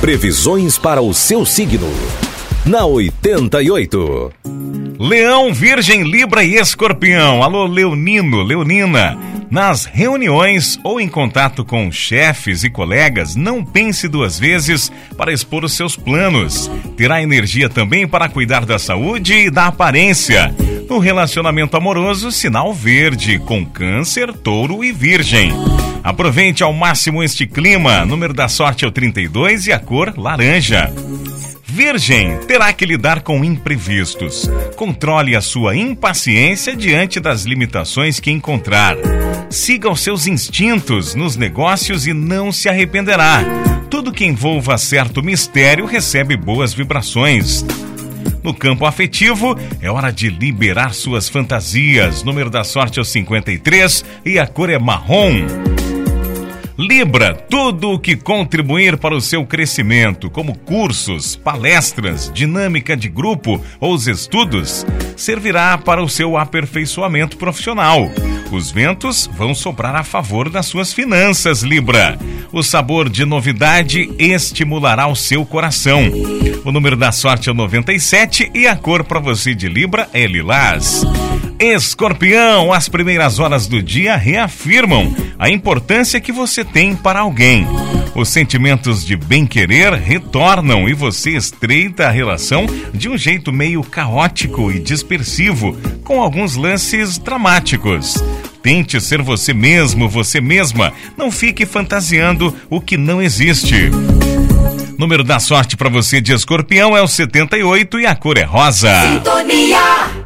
Previsões para o seu signo. Na 88. Leão, Virgem, Libra e Escorpião. Alô, Leonino, Leonina. Nas reuniões ou em contato com chefes e colegas, não pense duas vezes para expor os seus planos. Terá energia também para cuidar da saúde e da aparência. No relacionamento amoroso, sinal verde, com câncer, touro e virgem. Aproveite ao máximo este clima. Número da sorte é o 32 e a cor laranja. Virgem terá que lidar com imprevistos. Controle a sua impaciência diante das limitações que encontrar. Siga os seus instintos nos negócios e não se arrependerá. Tudo que envolva certo mistério recebe boas vibrações. No campo afetivo, é hora de liberar suas fantasias. Número da sorte é o 53 e a cor é marrom. Libra, tudo o que contribuir para o seu crescimento, como cursos, palestras, dinâmica de grupo ou os estudos, servirá para o seu aperfeiçoamento profissional. Os ventos vão soprar a favor das suas finanças, Libra. O sabor de novidade estimulará o seu coração. O número da sorte é o 97 e a cor para você de Libra é lilás. Escorpião, as primeiras horas do dia reafirmam a importância que você tem para alguém. Os sentimentos de bem-querer retornam e você estreita a relação de um jeito meio caótico e dispersivo, com alguns lances dramáticos. Tente ser você mesmo, você mesma. Não fique fantasiando o que não existe. Número da sorte para você de escorpião é o 78 e a cor é rosa. Sintonia